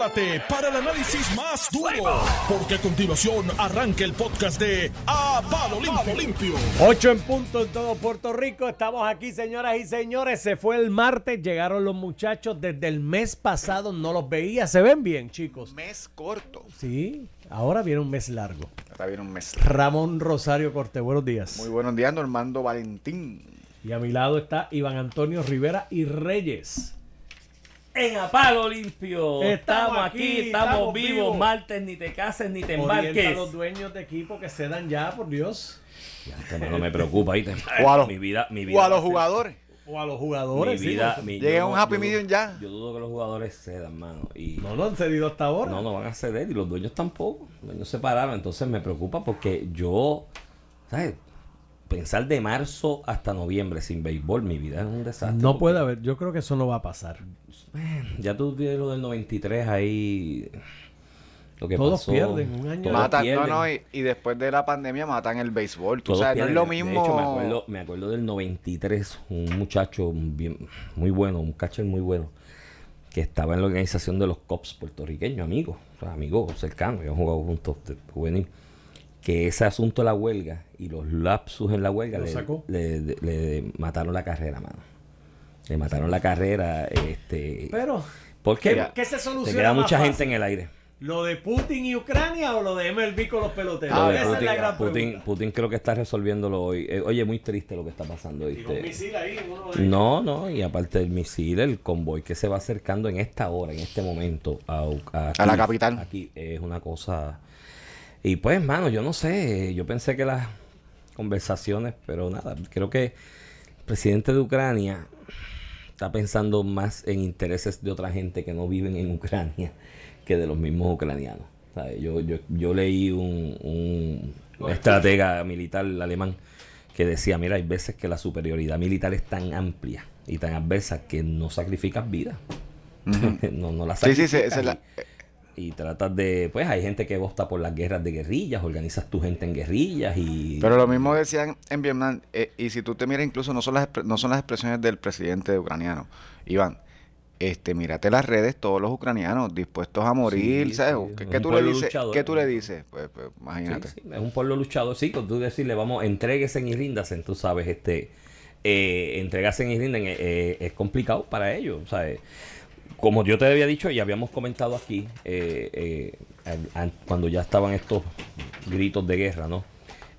prepárate para el análisis más duro, porque a continuación arranca el podcast de A Palo Limpio. Limpio. 8 en punto en todo Puerto Rico. Estamos aquí, señoras y señores. Se fue el martes, llegaron los muchachos desde el mes pasado, no los veía. Se ven bien, chicos. Mes corto. Sí, ahora viene un mes largo. Ahora viene un mes. Ramón Rosario Corte, buenos días. Muy buenos días, Normando Valentín. Y a mi lado está Iván Antonio Rivera y Reyes. En Apalo Limpio. Estamos Estamos, aquí, estamos estamos, vivos. vivos. Martes, ni te cases ni te Orienta a embarques. los dueños de equipo que se dan ya, por Dios. No me preocupa, ¿viste? O a los- mi vida, mi vida O a los jugadores. O a los Mi jugadores. sí, vida, porque- mi- Llegué yo a un happy yo- medium ya. Yo dudo que los jugadores cedan, mano. Y No lo han cedido hasta ahora. no, no van a ceder y los dueños tampoco. Los dueños se pararon. Entonces me preocupa porque yo, ¿sabes? Pensar de marzo hasta noviembre sin béisbol, mi vida es un desastre. No puede haber. Yo creo que eso no va a pasar. Ya tú tienes lo del 93 ahí. Lo que Todos pasó, pierden un año. Matan, no, pierden. no, y, y después de la pandemia matan el béisbol. Tú Todos sabes, no es pierden. lo De mismo. hecho, me acuerdo, me acuerdo del 93, un muchacho bien, muy bueno, un catcher muy bueno, que estaba en la organización de los Cops puertorriqueños, amigos, o sea, amigos cercanos, han jugado juntos de juvenil. Que ese asunto de la huelga y los lapsus en la huelga Lo le, sacó. le- le- le mataron la carrera, mano. Le mataron la carrera, este. Pero, porque ¿qué, qué se soluciona queda mucha fácil? gente en el aire. ¿Lo de Putin y Ucrania o lo de MLB con los peloteros? Lo de Esa es Putin, la gran Putin, pregunta. Putin creo que está resolviéndolo hoy. Eh, oye, muy triste lo que está pasando. ¿viste? misil ahí, uno de- No, no, y aparte del misil, el convoy que se va acercando en esta hora, en este momento, a, a, A la capital. Aquí es una cosa. Y pues, mano, yo no sé, yo pensé que las conversaciones, pero nada, creo que el presidente de Ucrania está pensando más en intereses de otra gente que no viven en Ucrania que de los mismos ucranianos. ¿sabes? Yo, yo, yo leí un, un estratega militar alemán que decía, mira, hay veces que la superioridad militar es tan amplia y tan adversa que no sacrificas vida. no, no la Sí, sí, sacrificas. se- se la- y, tratas de, pues hay gente que vosta por las guerras de guerrillas, organizas tu gente en guerrillas y... Pero lo mismo decían en Vietnam. eh, y si tú te miras, incluso no son, las, no son las expresiones del presidente ucraniano. Iván, este, mírate las redes, todos los ucranianos dispuestos a morir. Sí, ¿sabes? sí, ¿Qué, qué tú le dices? luchador. ¿Qué tú le dices? Pues, pues, imagínate. sí, es un pueblo luchador, sí, tú decirle, vamos, entréguesen y ríndanse, tú sabes, este, eh, entregasen y rinden, eh, eh, es complicado para ellos, ¿sabes? Como yo te había dicho y habíamos comentado aquí, eh, eh, cuando ya estaban estos gritos de guerra, ¿no?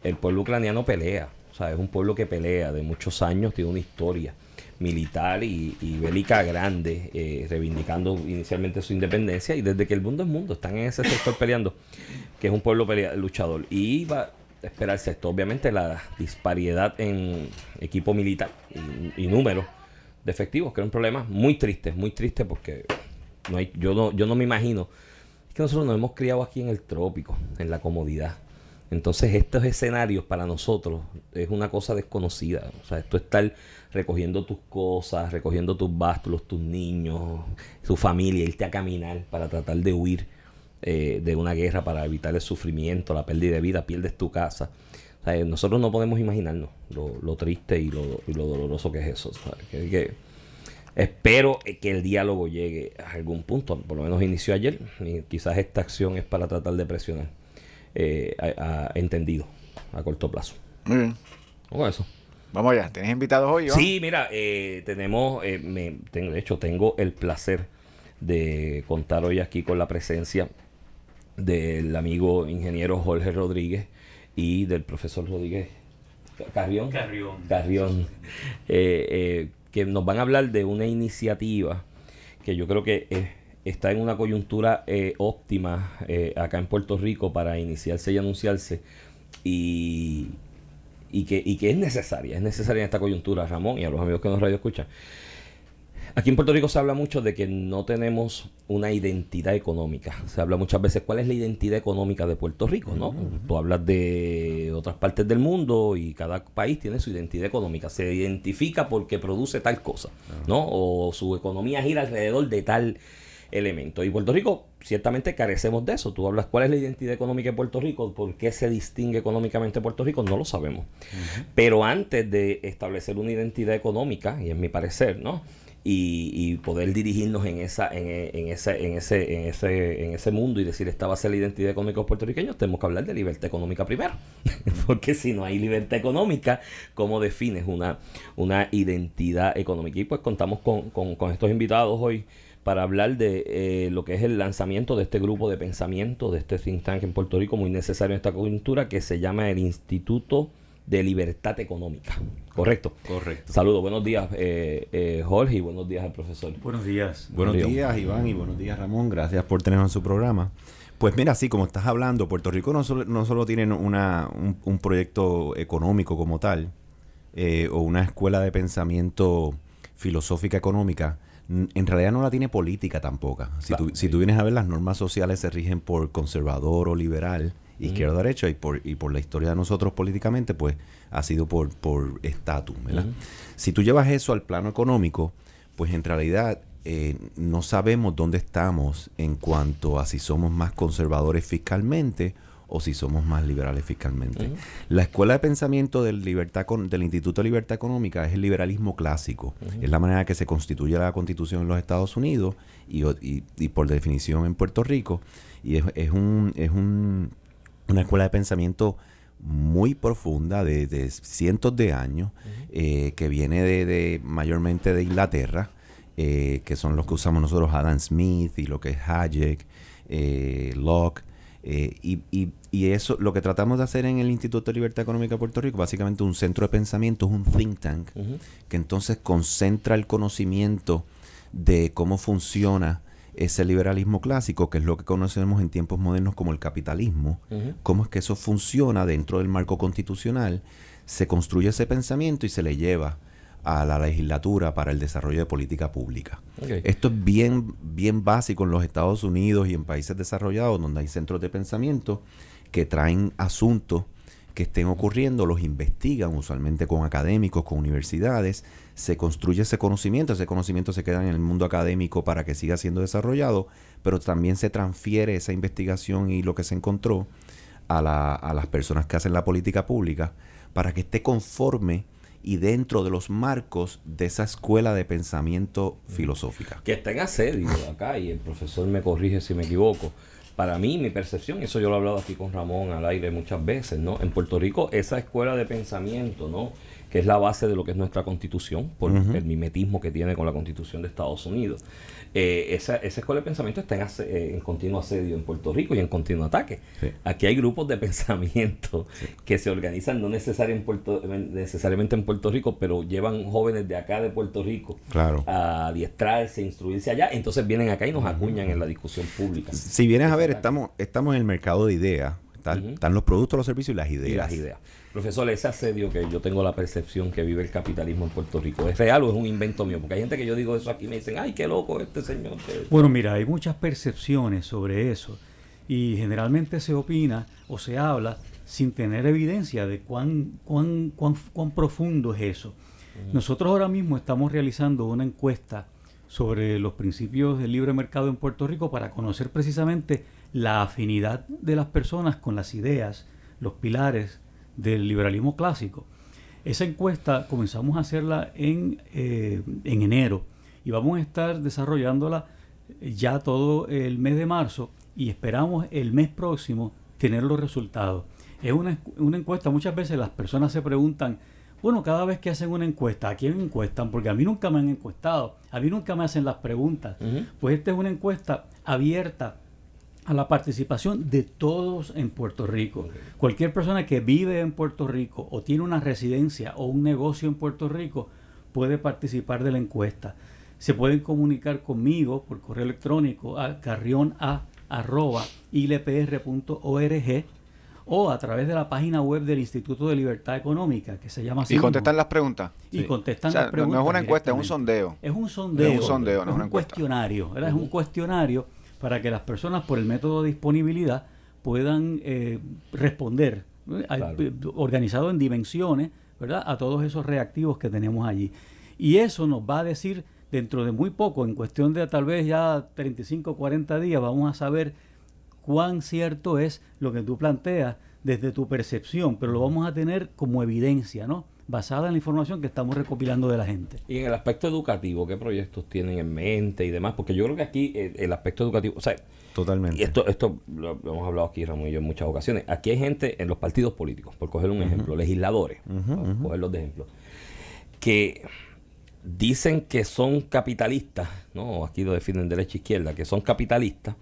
El pueblo ucraniano pelea, o sea, es un pueblo que pelea de muchos años, tiene una historia militar y, y bélica grande, eh, reivindicando inicialmente su independencia y desde que el mundo es mundo, están en ese sector peleando, que es un pueblo pelea- luchador. Y va esperarse esto, obviamente la disparidad en equipo militar y, y números de efectivos, que es un problema muy triste, muy triste porque no hay, yo, no, yo no me imagino, es que nosotros nos hemos criado aquí en el trópico, en la comodidad. Entonces estos escenarios para nosotros es una cosa desconocida. O sea, esto estar recogiendo tus cosas, recogiendo tus bástulos, tus niños, tu familia, irte a caminar para tratar de huir eh, de una guerra, para evitar el sufrimiento, la pérdida de vida, pierdes tu casa. O sea, nosotros no podemos imaginarnos lo, lo triste y lo, y lo doloroso que es eso. ¿sabes? Que- que- espero que el diálogo llegue a algún punto, por lo menos inició ayer, y quizás esta acción es para tratar de presionar eh, a- a- entendido a corto plazo. Muy bien. Con eso. Vamos allá. ¿Tienes invitados hoy, Iván? Sí, mira, eh, tenemos, eh, me, tengo, de hecho, tengo el placer de contar hoy aquí con la presencia del amigo ingeniero Jorge Rodríguez y del profesor Rodríguez Carrión. Carrión. Carrión, eh, eh, que nos van a hablar de una iniciativa que yo creo que eh, está en una coyuntura óptima acá en Puerto Rico para iniciarse y anunciarse y, y, que, y que es necesaria, es necesaria en esta coyuntura, Ramón, y a los amigos que nos radio escuchan. Aquí en Puerto Rico se habla mucho de que no tenemos una identidad económica. Se habla muchas veces cuál es la identidad económica de Puerto Rico, ¿no? Tú hablas de otras partes del mundo y cada país tiene su identidad económica. Se identifica porque produce tal cosa, ¿no? O su economía gira alrededor de tal elemento. Y Puerto Rico, ciertamente carecemos de eso. Tú hablas cuál es la identidad económica de Puerto Rico, por qué se distingue económicamente Puerto Rico, no lo sabemos. Pero antes de establecer una identidad económica, y en mi parecer, ¿no? Y, poder dirigirnos en esa en, en, ese en ese en ese en ese mundo y decir esta va a ser la identidad económica de los puertorriqueños tenemos que hablar de libertad económica primero. Porque si no hay libertad económica cómo defines una una identidad económica y pues contamos con, con, con estos invitados hoy para hablar de eh, lo que es el lanzamiento de este grupo de pensamiento, de este think tank en Puerto Rico, muy necesario en esta coyuntura, que se llama el Instituto de Libertad Económica. ¿Correcto? Correcto. Saludos, buenos días eh, eh, Jorge y buenos días al profesor. Buenos días. Buenos días Iván y buenos días Ramón, gracias por tenernos en su programa. Pues mira, así como estás hablando, Puerto Rico no solo, no solo tiene una, un, proyecto económico como tal, o una escuela de pensamiento filosófica económica, en realidad no la tiene política tampoco. Si, tú, si tú vienes a ver, las normas sociales se rigen por conservador o liberal, izquierda o derecha, y por, y por la historia de nosotros políticamente, pues ha sido por estatus. Por Si tú llevas eso al plano económico, pues en realidad eh, no sabemos dónde estamos en cuanto a si somos más conservadores fiscalmente o si somos más liberales fiscalmente. La escuela de pensamiento del, libertad del Instituto de Libertad Económica es el liberalismo clásico. Es la manera que se constituye la constitución en los Estados Unidos y, y, por definición en Puerto Rico. Y es, es, un, es un, una escuela de pensamiento muy profunda de, cientos de años eh, que viene de, mayormente de Inglaterra. Eh, que son los que usamos nosotros, Adam Smith y lo que es Hayek, eh, Locke, eh, y, eso, lo que tratamos de hacer en el Instituto de Libertad Económica de Puerto Rico, básicamente un centro de pensamiento, es un think tank, que entonces concentra el conocimiento de cómo funciona ese liberalismo clásico, que es lo que conocemos en tiempos modernos como el capitalismo, cómo es que eso funciona dentro del marco constitucional, se construye ese pensamiento y se le lleva a la legislatura para el desarrollo de política pública. Esto es bien, bien básico en los Estados Unidos y en países desarrollados donde hay centros de pensamiento que traen asuntos que estén ocurriendo, los investigan usualmente con académicos, con universidades, se construye ese conocimiento, ese conocimiento se queda en el mundo académico para que siga siendo desarrollado, pero también se transfiere esa investigación y lo que se encontró a, la, a las personas que hacen la política pública para que esté conforme y dentro de los marcos de esa escuela de pensamiento filosófica. Que está en asedio acá y el profesor me corrige si me equivoco. Para mí, mi percepción, eso yo lo he hablado aquí con Ramón al aire muchas veces, ¿no? En Puerto Rico, esa escuela de pensamiento, ¿no? Que es la base de lo que es nuestra constitución, por el mimetismo que tiene con la constitución de Estados Unidos. Eh, esa, esa, escuela de pensamiento está en, eh, en, continuo asedio en Puerto Rico y en continuo ataque. Aquí hay grupos de pensamiento que se organizan no necesariamente en, Puerto, necesariamente en Puerto Rico, pero llevan jóvenes de acá de Puerto Rico a adiestrarse, instruirse allá, entonces vienen acá y nos acuñan en la discusión pública. Si vienes a ver, estamos, estamos en el mercado de ideas. Están, los productos, los servicios y las ideas. Y las ideas. Profesor, ese asedio que yo tengo la percepción que vive el capitalismo en Puerto Rico, ¿es real o es un invento mío? Porque hay gente que yo digo eso aquí y me dicen, ay, qué loco este señor. Bueno, mira, hay muchas percepciones sobre eso y generalmente se opina o se habla sin tener evidencia de cuán, cuán, cuán, cuán profundo es eso. Nosotros ahora mismo estamos realizando una encuesta sobre los principios del libre mercado en Puerto Rico para conocer precisamente la afinidad de las personas con las ideas, los pilares del liberalismo clásico. Esa encuesta comenzamos a hacerla en, eh, en enero y vamos a estar desarrollándola ya todo el mes de marzo y esperamos el mes próximo tener los resultados. Es una, una encuesta, muchas veces las personas se preguntan, bueno, cada vez que hacen una encuesta, ¿a quién encuestan? Porque a mí nunca me han encuestado, a mí nunca me hacen las preguntas. Pues esta es una encuesta abierta a la participación de todos en Puerto Rico. Cualquier persona que vive en Puerto Rico o tiene una residencia o un negocio en Puerto Rico puede participar de la encuesta. Se pueden comunicar conmigo por correo electrónico a carriona.ilpr.org o a través de la página web del Instituto de Libertad Económica, que se llama así. Y contestan las preguntas. Y contestan las preguntas. No es una encuesta, es un sondeo. Es un sondeo. Es un sondeo, no es, un cuestionario. Es un cuestionario para que las personas por el método de disponibilidad puedan eh, responder, eh, organizado en dimensiones, ¿verdad? A todos esos reactivos que tenemos allí. Y eso nos va a decir dentro de muy poco, en cuestión de tal vez ya 35 o 40 días, vamos a saber cuán cierto es lo que tú planteas desde tu percepción, pero lo vamos a tener como evidencia, ¿no? Basada en la información que estamos recopilando de la gente. Y en el aspecto educativo, ¿qué proyectos tienen en mente y demás? Porque yo creo que aquí el, el aspecto educativo, o sea, Totalmente. y esto, esto lo, lo hemos hablado aquí, Ramón y yo, en muchas ocasiones. Aquí hay gente en los partidos políticos, por coger un ejemplo, legisladores, por cogerlos de ejemplo, que dicen que son capitalistas, ¿no? Aquí lo definen derecha e izquierda, que son capitalistas,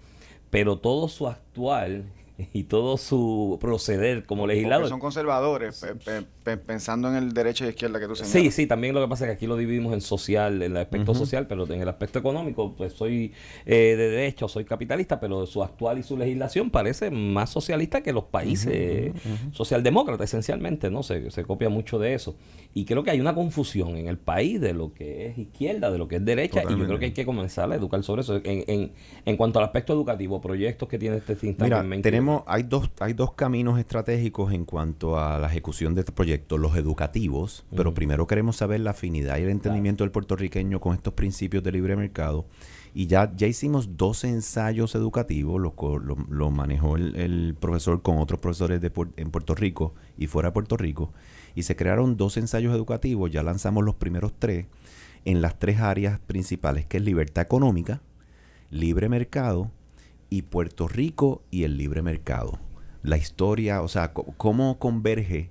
pero todo su actual y todo su proceder como Porque legislador. son conservadores, pe- pe- pe- pensando en el derecho y izquierda que tú señalas. Sí, sí, también lo que pasa es que aquí lo dividimos en social, en el aspecto social, pero en el aspecto económico, pues soy eh, de derecho, soy capitalista, pero su actual y su legislación parece más socialista que los países socialdemócratas, esencialmente, ¿no? Se, se copia mucho de eso. Y creo que hay una confusión en el país de lo que es izquierda, de lo que es derecha, y yo creo que hay que comenzar a educar sobre eso. En, en, en cuanto al aspecto educativo, proyectos que tiene este think Mira, en mente. Tenemos, hay dos, hay dos caminos estratégicos en cuanto a la ejecución de este proyecto, los educativos, pero primero queremos saber la afinidad y el entendimiento del puertorriqueño con estos principios de libre mercado. Y ya, ya hicimos dos ensayos educativos, lo, co- lo, lo manejó el, el profesor con otros profesores de, en Puerto Rico y fuera de Puerto Rico, y se crearon dos ensayos educativos, ya lanzamos los primeros tres, en las tres áreas principales, que es libertad económica, libre mercado y Puerto Rico y el libre mercado. La historia, o sea, cómo converge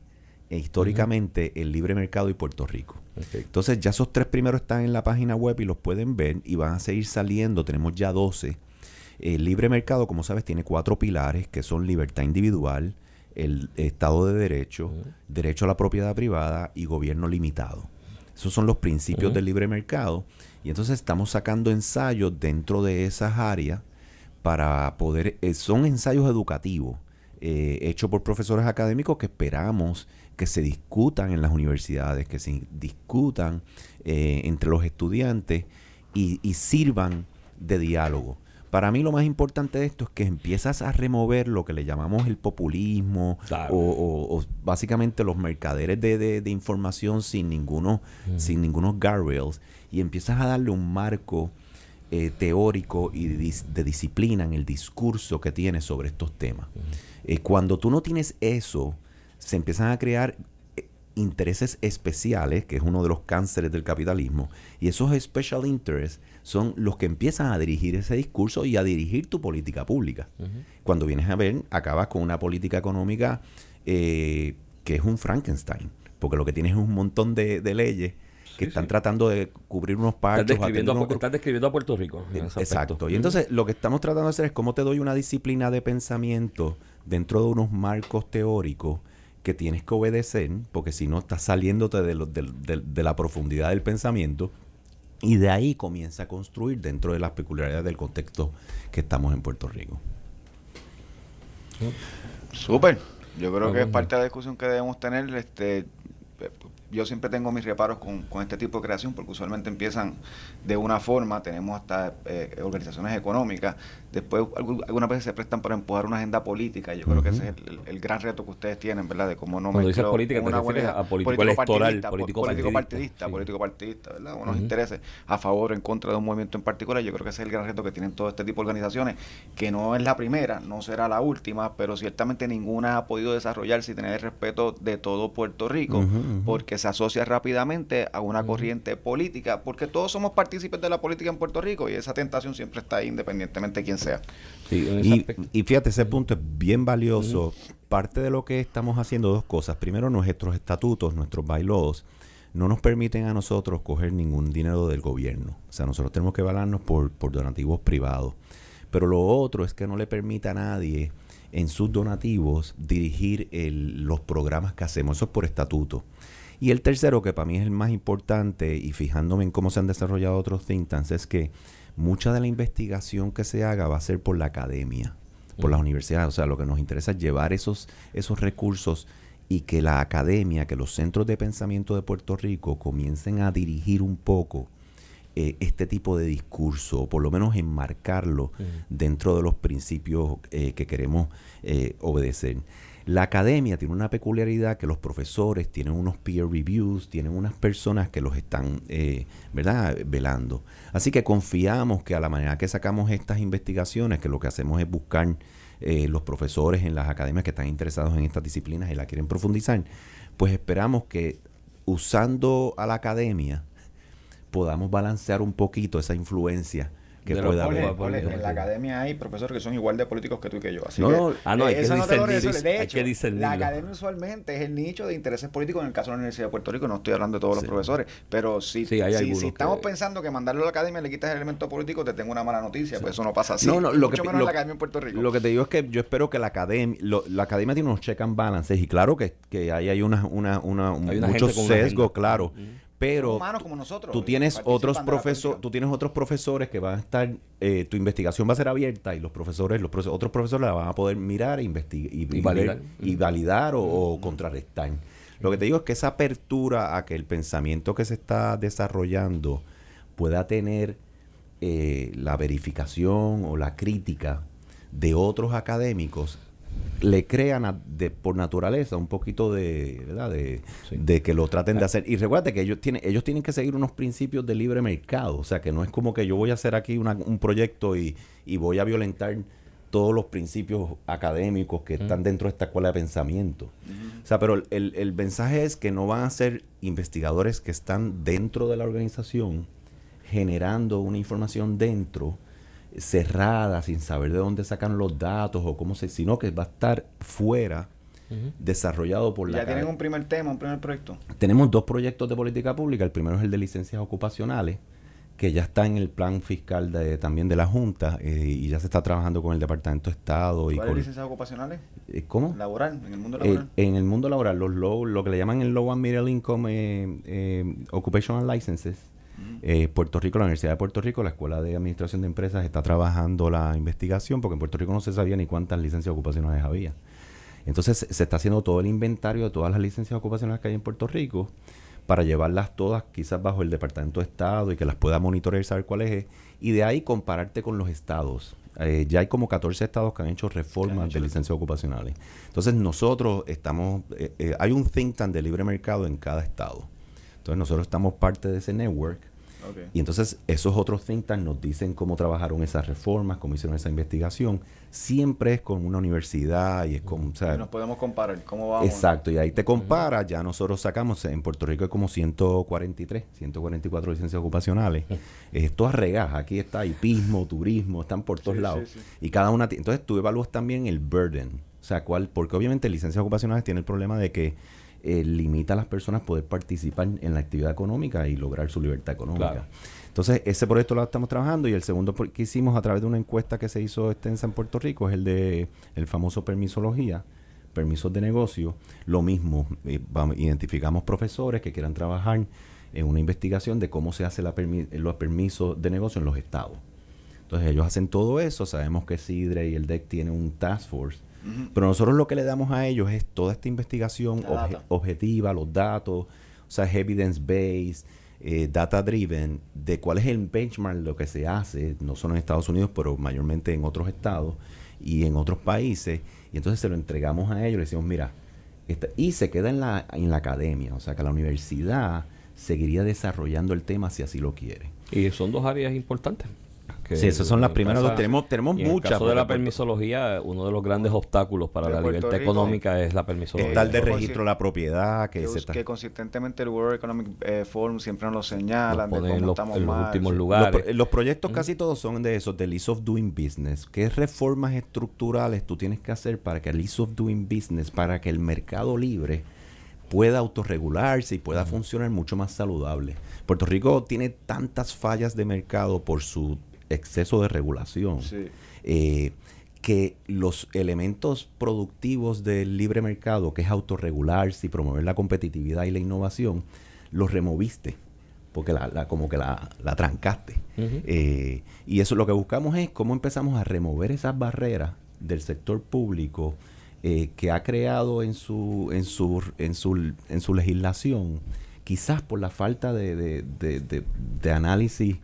eh, históricamente el libre mercado y Puerto Rico. Entonces ya esos tres primeros están en la página web y los pueden ver y van a seguir saliendo. Tenemos ya 12. El libre mercado, como sabes, tiene cuatro pilares que son libertad individual, el Estado de Derecho, derecho a la propiedad privada y gobierno limitado. Esos son los principios del libre mercado. Y entonces estamos sacando ensayos dentro de esas áreas para poder... eh, son ensayos educativos eh, hechos por profesores académicos que esperamos que se discutan en las universidades, que se discutan eh, entre los estudiantes y, y sirvan de diálogo. Para mí lo más importante de esto es que empiezas a remover lo que le llamamos el populismo Claro. o, o- o básicamente los mercaderes de, de- de información sin ninguno, sin ningunos guardrails y empiezas a darle un marco eh, teórico y de, dis- de disciplina en el discurso que tienes sobre estos temas. Eh, cuando tú no tienes eso, se empiezan a crear eh, intereses especiales, que es uno de los cánceres del capitalismo, y esos special interests son los que empiezan a dirigir ese discurso y a dirigir tu política pública. Cuando vienes a ver, acabas con una política económica eh, que es un Frankenstein, porque lo que tienes es un montón de, de leyes que están tratando de cubrir unos Estás parchos. describiendo, unos estás describiendo a Puerto Rico. en ese aspecto. Exacto. Y entonces lo que estamos tratando de hacer es cómo te doy una disciplina de pensamiento dentro de unos marcos teóricos que tienes que obedecer, porque si no estás saliéndote de, lo- de la profundidad del pensamiento. Y de ahí comienza a construir dentro de las peculiaridades del contexto que estamos en Puerto Rico. Súper. Yo creo que es parte de la discusión que debemos tener. Este, yo siempre tengo mis reparos con, con este tipo de creación porque usualmente empiezan de una forma, tenemos hasta eh, organizaciones económicas, después algu- algunas veces se prestan para empujar una agenda política. Yo creo que ese es el, gran reto que ustedes tienen, ¿verdad? De cómo no Cuando dices política, te refieres a político electoral, partidista, político partidista, partidista, sí. político partidista, ¿verdad? Unos intereses a favor o en contra de un movimiento en particular. Yo creo que ese es el gran reto que tienen todo este tipo de organizaciones, que no es la primera, no será la última, pero ciertamente ninguna ha podido desarrollarse y tener el respeto de todo Puerto Rico, porque se asocia rápidamente a una corriente política, porque todos somos partícipes de la política en Puerto Rico y esa tentación siempre está ahí independientemente de quién sea. Sí, Y, fíjate, ese punto es bien valioso. Parte de lo que estamos haciendo, dos cosas. Primero, nuestros estatutos, nuestros bylaws, no nos permiten a nosotros coger ningún dinero del gobierno. O sea, nosotros tenemos que valernos por, por donativos privados. Pero lo otro es que no le permita a nadie en sus donativos dirigir el- los programas que hacemos. Eso es por estatuto. Y el tercero, que para mí es el más importante, y fijándome en cómo se han desarrollado otros think tanks, es que mucha de la investigación que se haga va a ser por la academia, por las universidades. O sea, lo que nos interesa es llevar esos, esos recursos y que la academia, que los centros de pensamiento de Puerto Rico comiencen a dirigir un poco eh, este tipo de discurso, o por lo menos enmarcarlo dentro de los principios eh, que queremos eh, obedecer. La academia tiene una peculiaridad que los profesores tienen unos peer reviews, tienen unas personas que los están, eh, ¿verdad?, velando. Así que confiamos que a la manera que sacamos estas investigaciones, que lo que hacemos es buscar eh, los profesores en las academias que están interesados en estas disciplinas y la quieren profundizar, pues esperamos que usando a la academia podamos balancear un poquito esa influencia que De pueda haber. En la academia hay profesores que son igual de políticos que tú y que yo. Así No, que, no, ah, no, hay que eso no discernir. De hay hecho, que la academia usualmente es el nicho de intereses políticos en el caso de la Universidad de Puerto Rico. No estoy hablando de todos Sí. los profesores, pero si, Sí, hay si, algunos si estamos que- pensando que mandarlo a la academia le quitas el elemento político, te tengo una mala noticia, pues eso no pasa así. No, no, lo que, Mucho menos lo- en la academia en Puerto Rico. Lo que te digo es que yo espero que la academia, lo- la academia tiene unos check and balances y claro que, que ahí hay una, una, una, Hay una muchos sesgos, claro. Pero humanos como nosotros. tú tienes otros profesores, tú tienes otros profesores que van a estar, eh, tu investigación va a ser abierta y los profesores, los otros profesores la van a poder mirar e investigar y, Y validar. ver- y validar o, o contrarrestar. Lo que te digo es que esa apertura a que el pensamiento que se está desarrollando pueda tener eh, la verificación o la crítica de otros académicos le crean a- de, por naturaleza un poquito de, ¿verdad? De, Sí. de que lo traten de hacer. Y recuerda que ellos tienen, ellos tienen que seguir unos principios de libre mercado. O sea, que no es como que yo voy a hacer aquí una- un proyecto y, y voy a violentar todos los principios académicos que están dentro de esta escuela de pensamiento. O sea, pero el- el, el mensaje es que no van a ser investigadores que están dentro de la organización generando una información dentro cerrada, sin saber de dónde sacan los datos o cómo se, sino que va a estar fuera, desarrollado por la Ya tienen un primer tema, un primer proyecto. Tenemos dos proyectos de política pública. El primero es el de licencias ocupacionales, que ya está en el plan fiscal de, también de la Junta eh, y ya se está trabajando con el Departamento de Estado y ¿Cuáles con licencias ocupacionales? eh, ¿Cómo? Laboral, en el mundo Eh, laboral. en el mundo laboral, los low, lo que le llaman el Low and Middle Income eh, eh, Occupational Licenses, eh, Puerto Rico, la Universidad de Puerto Rico, la Escuela de Administración de Empresas está trabajando la investigación porque en Puerto Rico no se sabía ni cuántas licencias ocupacionales había. Entonces se- está haciendo todo el inventario de todas las licencias ocupacionales que hay en Puerto Rico para llevarlas todas quizás bajo el Departamento de Estado y que las pueda monitorear y saber cuáles es. Y de ahí compararte con los estados. Eh, ya hay como 14 estados que han hecho reformas de licencias ocupacionales. Entonces nosotros estamos, eh, eh, hay un think tank de libre mercado en cada estado. Entonces nosotros estamos parte de ese network Ok. y entonces esos otros think tanks nos dicen cómo trabajaron esas reformas, cómo hicieron esa investigación. Siempre es con una universidad y es con... o sea, Y nos podemos comparar cómo vamos. Exacto, y ahí te compara, ya nosotros sacamos, en Puerto Rico hay como 143, 144 licencias ocupacionales. Esto arregas, aquí está hipismo, turismo, están por todos Sí, lados. sí, sí. Y cada una, entonces tú evalúas también el burden, o sea, cuál, porque obviamente licencias ocupacionales tiene el problema de que eh, limita a las personas poder participar en la actividad económica y lograr su libertad económica. Claro. Entonces, ese proyecto lo estamos trabajando y el segundo que hicimos a través de una encuesta que se hizo extensa en Puerto Rico es el de el famoso permisología, permisos de negocio. Lo mismo, eh, vamos, identificamos profesores que quieran trabajar en una investigación de cómo se hace la permi- los permisos de negocio en los estados. Entonces ellos hacen todo eso, sabemos que SIDRE y el DEC tienen un task force, pero nosotros lo que le damos a ellos es toda esta investigación obje- objetiva, los datos, o sea, evidence-based, eh, data-driven, de cuál es el benchmark, lo que se hace, no solo en Estados Unidos, pero mayormente en otros estados y en otros países, y entonces se lo entregamos a ellos, le decimos, mira, esta- y se queda en la, en la academia, o sea, que la universidad seguiría desarrollando el tema si así lo quiere. Y son dos áreas importantes. Que Sí, esas son las primeras casa-. Tenemos, tenemos y en el muchas. caso de la porque permisología, uno de los grandes obstáculos para la libertad Rico, económica es la permisología. Está el de registro de la propiedad, que, que, se está- que consistentemente el World Economic eh, Forum siempre nos lo señalan, Nos de cómo los, estamos en los mal. últimos sí. Los, lugares. pro- los proyectos casi todos son de esos, del ease of doing business. ¿Qué reformas estructurales tú tienes que hacer para que el ease of doing business, para que el mercado libre pueda autorregularse y pueda funcionar mucho más saludable? Puerto Rico tiene tantas fallas de mercado por su exceso de regulación. Sí. eh, que los elementos productivos del libre mercado, que es autorregularse y promover la competitividad y la innovación, los removiste, porque la, la- como que la, la trancaste. Eh, y eso lo que buscamos es cómo empezamos a remover esas barreras del sector público eh, que ha creado en su, en su, en su, en su legislación, quizás por la falta de- de- de análisis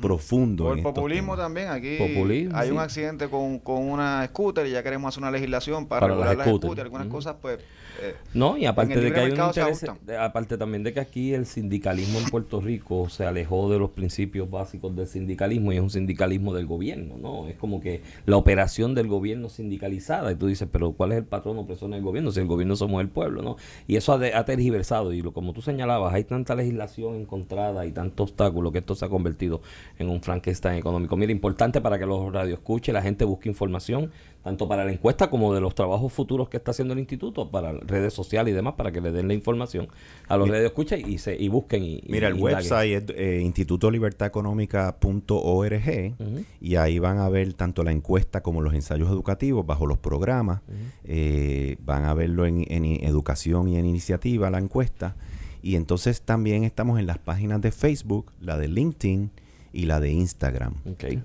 profundo. Por en el populismo temas. también. Aquí Populismo, hay un accidente con, con una scooter y ya queremos hacer una legislación para, Para regular las las scooters. scooters. Algunas Ujú. cosas, pues. eh, No, y aparte de que hay un interés, aparte también de que aquí el sindicalismo en Puerto Rico se alejó de los principios básicos del sindicalismo y es un sindicalismo del gobierno, ¿no? Es como que la operación del gobierno sindicalizada y tú dices, pero ¿cuál es el patrón opresor del gobierno? Si el gobierno somos el pueblo, ¿no? Y eso ha, de- ha tergiversado y lo, como tú señalabas, hay tanta legislación encontrada y tanto obstáculo que esto se ha convertido en un Frankenstein económico. Mira, importante para que los radioescuche, la gente busque información, tanto para la encuesta como de los trabajos futuros que está haciendo el instituto, para redes sociales y demás, para que le den la información a los radioescuchas y se y busquen y y Mira, el website es eh, institutolibertadeconómica.org Ujú. y ahí van a ver tanto la encuesta como los ensayos educativos bajo los programas. Eh, van a verlo en, en educación y en iniciativa, la encuesta. Y entonces también estamos en las páginas de Facebook, la de LinkedIn y la de Instagram.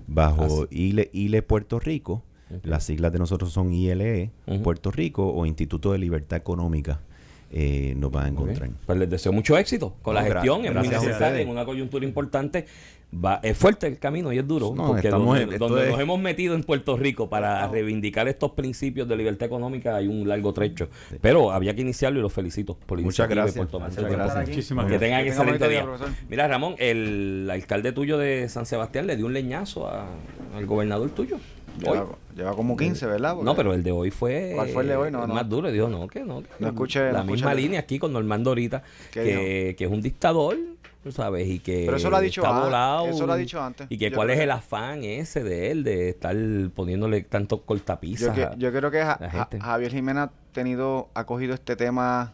Bajo. ILE, ILE Puerto Rico. Las siglas de nosotros son ILE. Puerto Rico o Instituto de Libertad Económica. Eh, nos van a encontrar. Pues les deseo mucho éxito con No, la gestión, es muy necesaria en una coyuntura importante. Va, es fuerte el camino y es duro, No, porque estamos donde, en- donde es- nos hemos metido en Puerto Rico para reivindicar estos principios de libertad económica hay un largo trecho. Pero había que iniciarlo y los felicito por Muchas gracias. por tomarse el Muchas gracias. Muchísimas Que tengan excelente día. Mira, Ramón, el alcalde tuyo de San Sebastián le dio un leñazo a- al gobernador tuyo. Hoy. lleva, lleva como 15, ¿verdad? Porque- No, pero el de hoy fue, ¿Cuál fue el de hoy? No, el no. más duro. Dijo, no, que no. que No escuché, La no misma línea aquí con Normando ahorita, ¿Qué que, que es un dictador, tú sabes, y que Pero eso lo ha dicho está volado. eso lo ha dicho antes. Y que Yo cuál es que- el afán ese de él de estar poniéndole tantos Yo, cortapisas. que- a- yo creo que Ja- gente. Javier Jiménez ha tenido, ha cogido este tema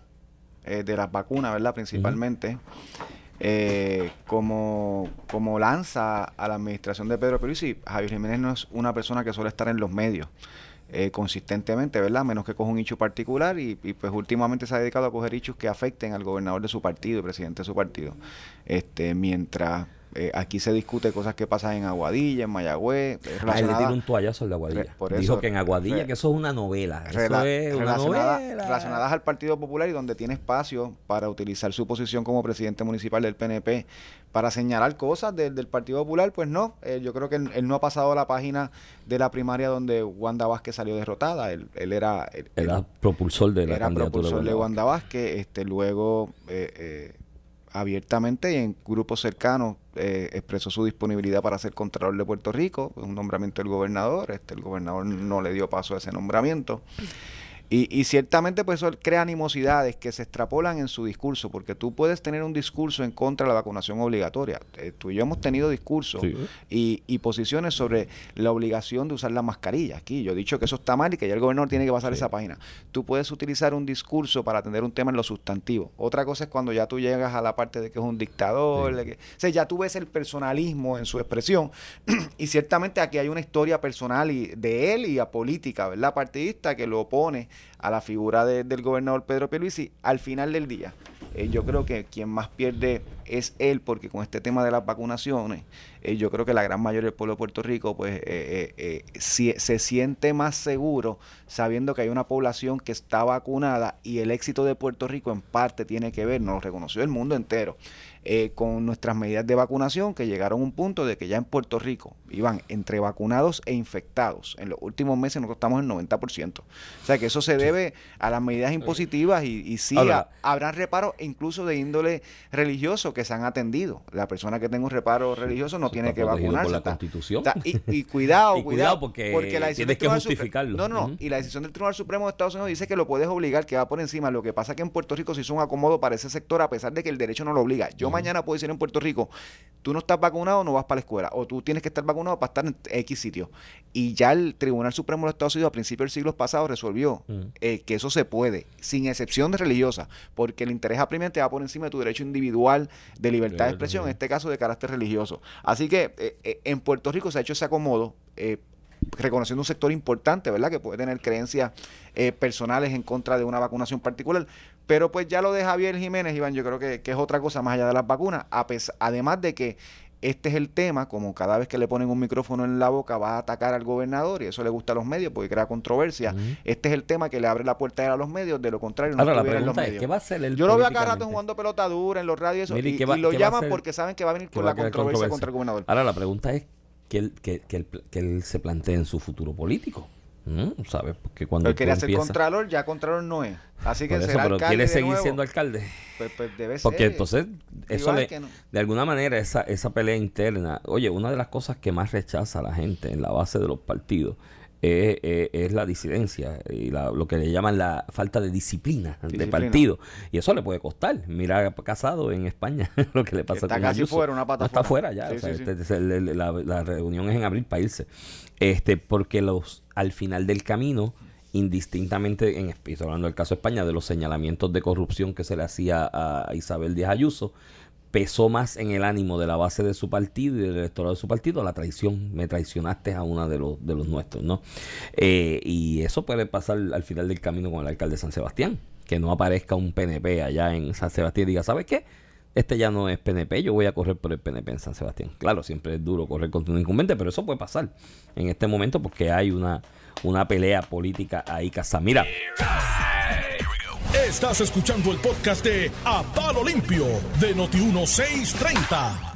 eh, de las vacunas, ¿verdad? Principalmente, eh, como, como lanza a la administración de Pedro Pierluisi. Javier Jiménez no es una persona que suele estar en los medios eh, consistentemente, ¿verdad? Menos que coja un hecho particular y, y, pues últimamente se ha dedicado a coger hechos que afecten al gobernador de su partido, el presidente de su partido. Este, mientras eh, aquí se discute cosas que pasan en Aguadilla, en Mayagüez, eh, Ah, él le tiró un toallazo al de Aguadilla. Dijo que en Aguadilla, que eso es una novela. Eso es una relacionada- novela. relacionadas al Partido Popular y donde tiene espacio para utilizar su posición como presidente municipal del PNP para señalar cosas del- del Partido Popular, pues no, eh, yo creo que él, él no ha pasado a la página de la primaria donde Wanda Vázquez salió derrotada, él, él era, él- Era propulsor de la era candidatura propulsor de Wanda Vázquez, este, luego eh, abiertamente y en grupos cercanos eh, expresó su disponibilidad para ser Contralor de Puerto Rico, un nombramiento del gobernador, este, el gobernador no le dio paso a ese nombramiento. Y, y ciertamente pues eso crea animosidades que se extrapolan en su discurso, porque tú puedes tener un discurso en contra de la vacunación obligatoria. Eh, tú y yo hemos tenido discursos Sí. y, y posiciones sobre la obligación de usar la mascarilla. Aquí yo he dicho que eso está mal y que ya el gobernador tiene que pasar esa página. Tú puedes utilizar un discurso para atender un tema en lo sustantivo. Otra cosa es cuando ya tú llegas a la parte de que es un dictador, de que, o sea, ya tú ves el personalismo en su expresión y ciertamente aquí hay una historia personal y de él y a política, ¿verdad? Partidista que lo opone a la figura de- del gobernador Pedro Pierluisi. Al final del día, eh, yo creo que quien más pierde es él, porque con este tema de las vacunaciones, eh, yo creo que la gran mayoría del pueblo de Puerto Rico, pues, eh, eh, si- se siente más seguro sabiendo que hay una población que está vacunada y el éxito de Puerto Rico en parte tiene que ver, nos lo reconoció el mundo entero, eh, con nuestras medidas de vacunación que llegaron a un punto de que ya en Puerto Rico iban entre vacunados e infectados. En los últimos meses nosotros estamos en 90%. O sea que eso se debe a las medidas impositivas y, y sí ha- habrán reparos incluso de índole religioso que se han atendido. La persona que tenga un reparo religioso no tiene que vacunarse. por la está- Constitución. está- y, y cuidado, Y cuidado, cuidado porque la decisión tienes que justificarlo. No, no. Y la decisión del Tribunal Supremo de Estados Unidos dice que lo puedes obligar, que va por encima. Lo que pasa es que en Puerto Rico se hizo un acomodo para ese sector a pesar de que el derecho no lo obliga. Yo mañana puedo decir en Puerto Rico, tú no estás vacunado, no vas para la escuela. O tú tienes que estar vacunado para estar en X sitio. Y ya el Tribunal Supremo de los Estados Unidos a principios del siglo pasado resolvió Mm. eh, que eso se puede, sin excepción de religiosa, porque el interés apremiante va por encima de tu derecho individual de libertad de expresión, en este caso de carácter religioso. Así que eh, eh, en Puerto Rico se ha hecho ese acomodo. reconociendo un sector importante, ¿verdad? Que puede tener creencias eh, personales en contra de una vacunación particular. Pero pues ya lo de Javier Jiménez, Iván, yo creo que, que es otra cosa más allá de las vacunas, a pes- además de que este es el tema, como cada vez que le ponen un micrófono en la boca va a atacar al gobernador y eso le gusta a los medios porque crea controversia. Este es el tema que le abre la puerta a los medios, de lo contrario no Ahora, la en los pregunta es, medios. ¿qué va a hacer él Yo lo veo a cada rato jugando pelota dura en los radios y eso, y, ¿qué va- y lo llaman porque saben que va a venir con la controversia. contra el gobernador. Ahora, la pregunta es que él, que, que él, que él se plantee en su futuro político. ¿No? ¿Sabes? Porque cuando tú quería ser contralor, ya contralor no es. Así que Por eso, será pero alcalde quiere seguir nuevo. siendo alcalde. Pues, pues debe Porque ser. entonces, eso le, no. de alguna manera, esa, esa pelea interna, oye, una de las cosas que más rechaza la gente en la base de los partidos es, es- es la disidencia y la- lo que le llaman la falta de disciplina, de partido. Y eso le puede costar. Mira Casado en España, lo que le pasa Está con casi Ayuso. fuera, una pata No, está fuera. fuera ya. Sí, o sea, sí, este- el- el- la, la reunión es en abril para irse. Este, porque los al final del camino indistintamente, en, estoy hablando del caso de España, de los señalamientos de corrupción que se le hacía a Isabel Díaz Ayuso, pesó más en el ánimo de la base de su partido y del electorado de su partido la traición. Me traicionaste a una de los, de los nuestros, ¿no? Eh, y eso puede pasar al final del camino con el alcalde de San Sebastián. Que no aparezca un PNP allá en San Sebastián y diga, ¿sabes qué? Este ya no es PNP, yo voy a correr por el PNP en San Sebastián. Claro, siempre es duro correr contra un incumbente, pero eso puede pasar en este momento porque hay una, una pelea política ahí casada. Mira, Estás escuchando el podcast de A Palo Limpio de Noti1630.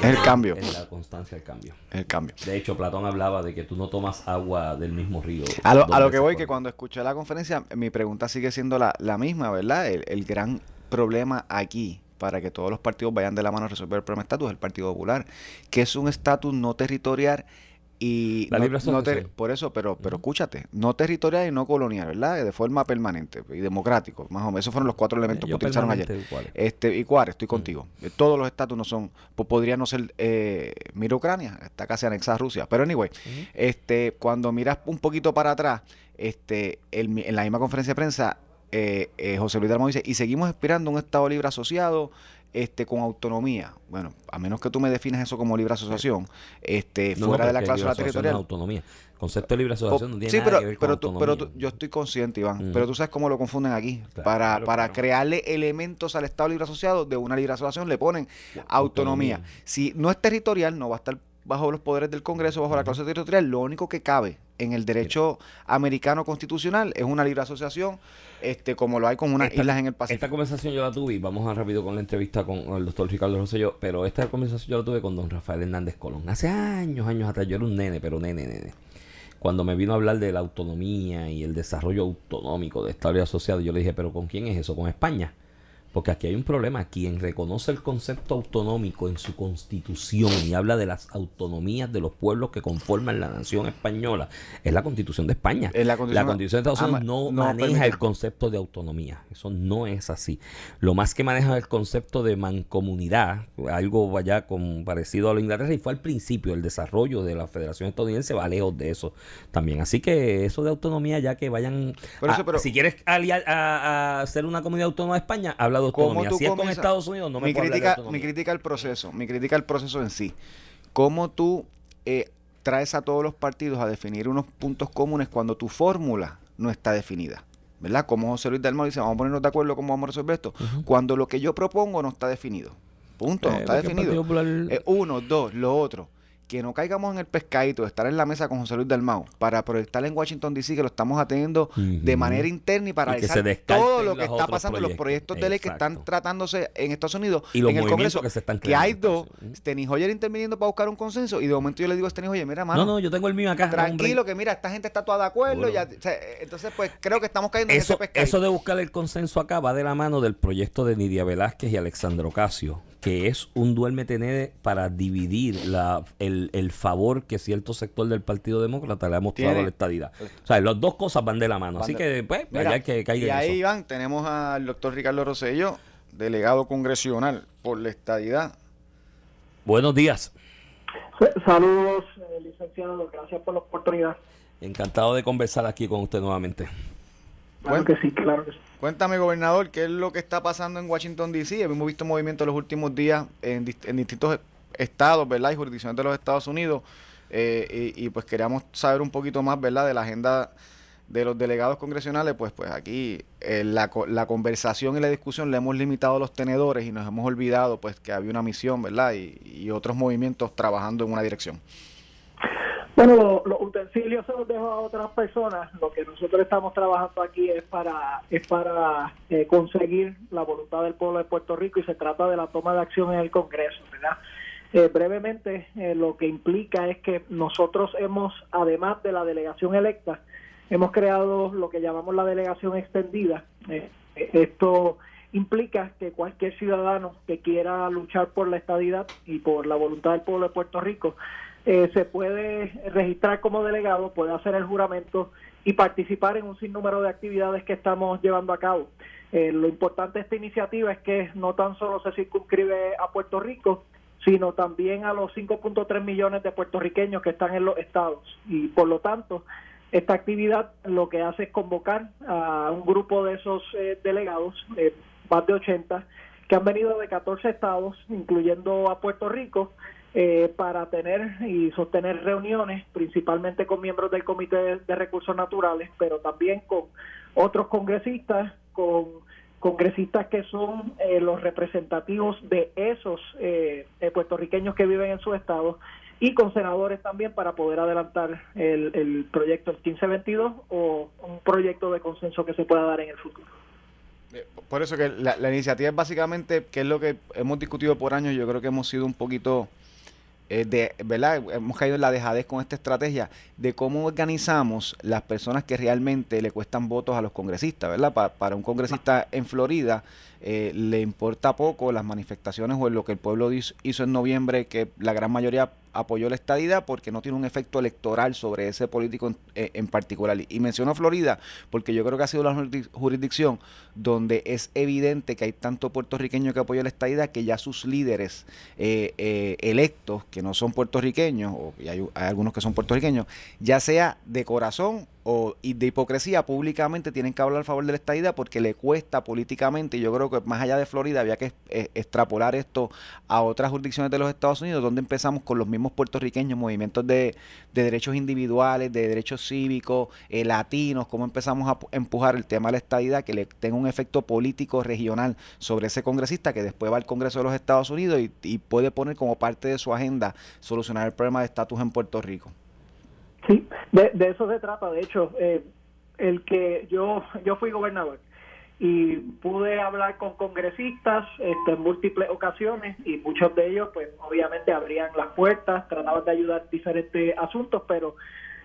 Es el cambio. es la constancia del cambio. El cambio. De hecho, Platón hablaba de que tú no tomas agua del mismo río. A lo, dos a lo que voy, que cuando escuché la conferencia, mi pregunta sigue siendo la, la misma, ¿verdad? El, el gran problema aquí, para que todos los partidos vayan de la mano a resolver el problema de estatus, es el Partido Popular, que es un estatus no territorial y La no- libre no por eso, pero, pero escúchate, no territorial y no colonial, ¿verdad? De forma permanente y democrático, más o menos. Esos fueron los cuatro elementos que Yo utilizaron ayer. ¿cuáles? Este, y Cuárez, estoy contigo. Eh, Todos los estatus no son, po- podrían no ser, eh, mira Ucrania, está casi anexada a Rusia. Pero anyway, este, cuando miras un poquito para atrás, este, el en la misma conferencia de prensa, eh, eh, José Luis Dalmau dice, y seguimos esperando un Estado libre asociado, este, con autonomía. Bueno, a menos que tú me defines eso como libre asociación, este, No, no, fuera de la cláusula territorial. autonomía. Concepto de libre asociación no tiene sí, nada pero, que ver con pero, tú, pero tú- yo estoy consciente, Iván, Ujú. pero tú sabes cómo lo confunden aquí. Claro, para claro, para claro. crearle elementos al Estado libre asociado de una libre asociación le ponen autonomía. autonomía. Si no es territorial, no va a estar bajo los poderes del Congreso, bajo la cláusula territorial. Lo único que cabe en el derecho americano constitucional es una libre asociación, este como lo hay con unas Esta- islas en el Esta Pacífico. conversación yo la tuve y vamos a rápido con la entrevista con el doctor Ricardo Rosselló, pero esta conversación yo la tuve con don Rafael Hernández Colón. Hace años, años atrás, yo era un nene, pero nene, nene. Cuando me vino a hablar de la autonomía y el desarrollo autonómico de Estado Libre Asociado, yo le dije, pero ¿con quién es eso? ¿Con España? Porque aquí hay un problema. Quien reconoce el concepto autonómico en su constitución y habla de las autonomías de los pueblos que conforman la nación española es la constitución de España. La constitución- constitución de Estados ama- Unidos no, no maneja permite. el concepto de autonomía. Eso no es así. Lo más que maneja es el concepto de mancomunidad, algo allá con, parecido a lo de Inglaterra, y fue al principio el desarrollo de la Federación Estadounidense va lejos de eso también. Así que eso de autonomía, ya que vayan. Por eso, a- pero- si quieres aliar a, a hacer una comunidad autónoma de España, habla de ¿Cómo autonomía. tú Si es con Estados Unidos, no me mi puedo hablar de crítica, mi crítica al proceso, mi crítica al proceso en sí. ¿Cómo tú eh, traes a todos los partidos a definir unos puntos comunes cuando tu fórmula no está definida? ¿Verdad? Como José Luis Dalmau dice, vamos a ponernos de acuerdo cómo vamos a resolver esto. Cuando lo que yo propongo no está definido. Punto, no Eh, está porque el definido. Popular- Eh, uno, dos, lo otro. Que no caigamos en el pescadito de estar en la mesa con José Luis Dalmau para proyectar en Washington DC que lo estamos atendiendo de manera interna y para que se todo lo que está pasando en los proyectos. proyectos de ley que están tratándose en Estados Unidos, Y los en el Congreso, que se están que hay dos, entonces. Steny Hoyer interviniendo para buscar un consenso y de momento yo le digo a Steny Hoyer, mira, mano, No, no, yo tengo el mío acá. tranquilo hombre. que mira, esta gente está toda de acuerdo, ya, o sea, entonces pues creo que estamos cayendo en ese pescadito. eso de buscar el consenso acá va de la mano del proyecto de Nidia Velázquez y Alexandro Ocasio, que es un duérmete nene para dividir la, el, el favor que cierto sector del Partido Demócrata le ha mostrado Tiene- a la estadidad. O sea, las dos cosas van de la mano. Van Así de- que, pues, Mira, allá hay que caiga y ahí, eso. Iván, tenemos al doctor Ricardo Rosselló, delegado congresional por la estadidad. Buenos días. Saludos, eh, licenciado. Gracias por la oportunidad. Encantado de conversar aquí con usted nuevamente. Claro Bueno. que sí, claro que sí. Cuéntame, gobernador, ¿qué es lo que está pasando en Washington, D.C.? Hemos visto movimientos los últimos días en, en distintos estados, ¿verdad? Y jurisdicciones de los Estados Unidos. eh, y, pues queríamos saber un poquito más, ¿verdad? De la agenda de los delegados congresionales, pues, pues aquí eh, la, conversación y la discusión le hemos limitado a los tenedores y nos hemos olvidado pues que había una misión, ¿verdad? Y otros movimientos trabajando en una dirección. Bueno, los, utensilios se los dejo a otras personas. Lo que nosotros estamos trabajando aquí es para es para eh, conseguir la voluntad del pueblo de Puerto Rico y se trata de la toma de acción en el Congreso, ¿verdad? Eh, brevemente, eh, lo que implica es que nosotros hemos, además de la delegación electa, hemos creado lo que llamamos la delegación extendida. esto implica que cualquier ciudadano que quiera luchar por la estadidad y por la voluntad del pueblo de Puerto Rico eh, se puede registrar como delegado, puede hacer el juramento y participar en un sinnúmero de actividades que estamos llevando a cabo. Eh, lo importante de esta iniciativa es que no tan solo se circunscribe a Puerto Rico, sino también a los 5.3 millones de puertorriqueños que están en los estados. Y por lo tanto, esta actividad lo que hace es convocar a un grupo de esos eh, delegados, más de 80, que han venido de 14 estados, incluyendo a Puerto Rico, eh, para tener y sostener reuniones, principalmente con miembros del Comité de, Recursos Naturales, pero también con otros congresistas, con congresistas que son eh, los representativos de esos eh, puertorriqueños que viven en su estado y con senadores también para poder adelantar el, el proyecto 1522 o un proyecto de consenso que se pueda dar en el futuro. Por eso que la, la iniciativa es básicamente, que es lo que hemos discutido por años, yo creo que hemos sido un poquito eh, de, ¿verdad? Hemos caído en la dejadez con esta estrategia de cómo organizamos las personas que realmente le cuestan votos a los congresistas, ¿verdad? para un congresista en Florida, eh, le importa poco las manifestaciones o lo que el pueblo hizo en noviembre, que la gran mayoría apoyó la estadidad porque no tiene un efecto electoral sobre ese político en, eh, particular. Y menciono Florida porque yo creo que ha sido la jurisdicción donde es evidente que hay tanto puertorriqueño que apoya la estadidad que ya sus líderes eh, electos, que no son puertorriqueños, o hay, hay algunos que son puertorriqueños, ya sea de corazón o y de hipocresía públicamente tienen que hablar a favor de la estadidad porque le cuesta políticamente yo creo que más allá de Florida había que extrapolar esto a otras jurisdicciones de los Estados Unidos donde empezamos con los mismos puertorriqueños movimientos de, derechos individuales de derechos cívicos eh, latinos cómo empezamos a empujar el tema de la estadidad que le tenga un efecto político regional sobre ese congresista que después va al Congreso de los Estados Unidos y, y puede poner como parte de su agenda solucionar el problema de estatus en Puerto Rico Sí, de, eso se trata. De hecho, eh, el que yo yo fui gobernador y pude hablar con congresistas este, en múltiples ocasiones y muchos de ellos, pues obviamente abrían las puertas, trataban de ayudar diferentes asuntos, pero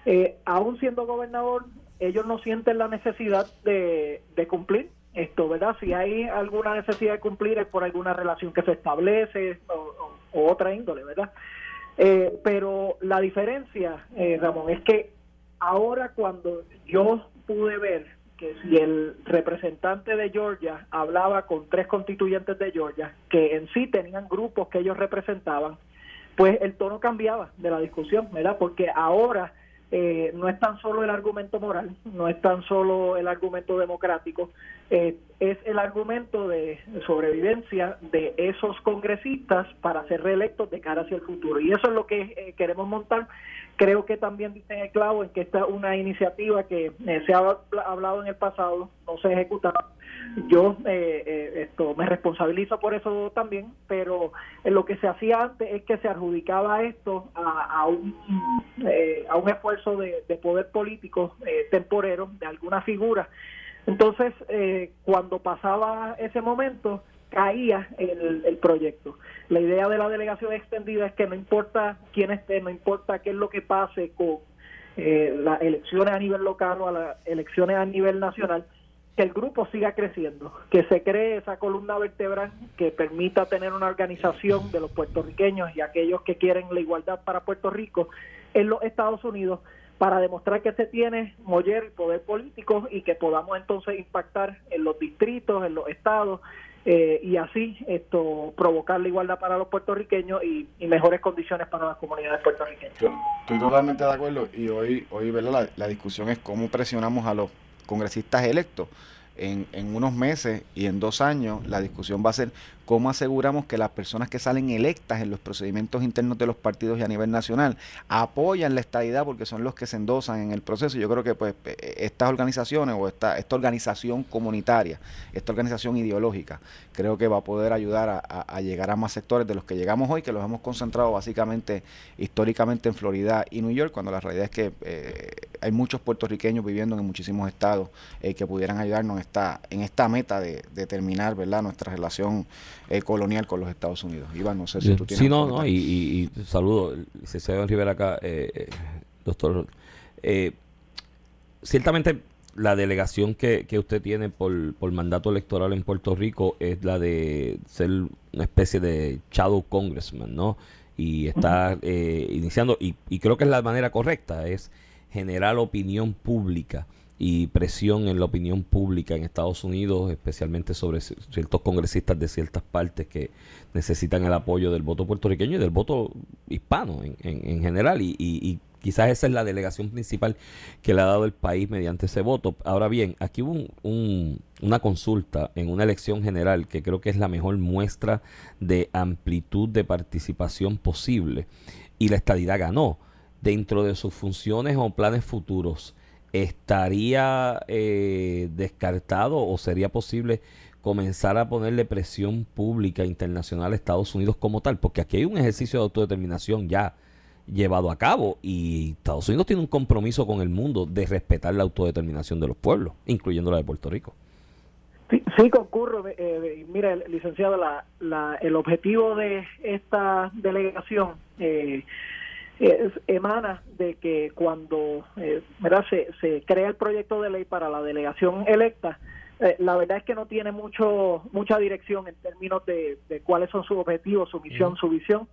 eh, aún siendo gobernador, ellos no sienten la necesidad de, de cumplir esto, ¿verdad? Si hay alguna necesidad de cumplir es por alguna relación que se establece o otra índole, ¿verdad? Eh, pero la diferencia, eh, Ramón, es que ahora cuando yo pude ver que si el representante de Georgia hablaba con tres constituyentes de Georgia, que en sí tenían grupos que ellos representaban, pues el tono cambiaba de la discusión, ¿verdad? Porque ahora eh, no es tan solo el argumento moral, no es tan solo el argumento democrático, eh, es el argumento de sobrevivencia de esos congresistas para ser reelectos de cara hacia el futuro. Y eso es lo que eh, queremos montar. Creo que también dicen el clavo en que esta es una iniciativa que se ha hablado en el pasado, no se ha ejecutado yo eh, eh, esto me responsabilizo por eso también, pero lo que se hacía antes es que se adjudicaba esto a, a, un, eh, a un esfuerzo de, poder político temporero de alguna figura. Entonces, cuando pasaba ese momento, caía el, el, proyecto. La idea de la delegación extendida es que no importa quién esté, no importa qué es lo que pase con las elecciones a nivel local o a las elecciones a nivel nacional, que el grupo siga creciendo, que se cree esa columna vertebral que permita tener una organización de los puertorriqueños y aquellos que quieren la igualdad para Puerto Rico en los Estados Unidos para demostrar que se tiene moller y poder político y que podamos entonces impactar en los distritos, en los estados eh, y así esto provocar la igualdad para los puertorriqueños y, mejores condiciones para las comunidades puertorriqueñas. Estoy totalmente de acuerdo y hoy, hoy ¿verdad? La, la discusión es cómo presionamos a los congresistas electos en, en unos meses y en dos años la discusión va a ser cómo aseguramos que las personas que salen electas en los procedimientos internos de los partidos y a nivel nacional apoyan la estadidad porque son los que se endosan en el proceso. Yo creo que pues eh, estas organizaciones o esta, esta organización comunitaria, esta organización ideológica, creo que va a poder ayudar a, llegar a más sectores de los que llegamos hoy, que los hemos concentrado básicamente históricamente en Florida y New York, cuando la realidad es que eh, hay muchos puertorriqueños viviendo en muchísimos estados eh, que pudieran ayudarnos en esta, en esta meta de, de terminar ¿verdad? nuestra relación eh, colonial con los Estados Unidos. Iván, no sé si tú tienes... Sí, no, no, y, y, y saludo, licenciado Rivera acá, eh, eh, doctor. ciertamente la delegación que, que usted tiene por, por, mandato electoral en Puerto Rico es la de ser una especie de shadow congressman, ¿no? Y está iniciando, y, y creo que es la manera correcta, es generar opinión pública y presión en la opinión pública en Estados Unidos, especialmente sobre ciertos congresistas de ciertas partes que necesitan el apoyo del voto puertorriqueño y del voto hispano en, en, general. Y, y, quizás esa es la delegación principal que le ha dado el país mediante ese voto. Ahora bien, aquí hubo un, una consulta en una elección general que creo que es la mejor muestra de amplitud de participación posible y la estadidad ganó dentro de sus funciones o planes futuros estaría eh, descartado o sería posible comenzar a ponerle presión pública internacional a Estados Unidos como tal, porque aquí hay un ejercicio de autodeterminación ya llevado a cabo y Estados Unidos tiene un compromiso con el mundo de respetar la autodeterminación de los pueblos, incluyendo la de Puerto Rico. Sí, concurro. Eh, mira, licenciado, la, la, el objetivo de esta delegación eh, emana de que cuando eh, Se, se crea el proyecto de ley para la delegación electa, eh, la verdad es que no tiene mucho mucha dirección en términos de, de cuáles son sus objetivos, su misión, su visión.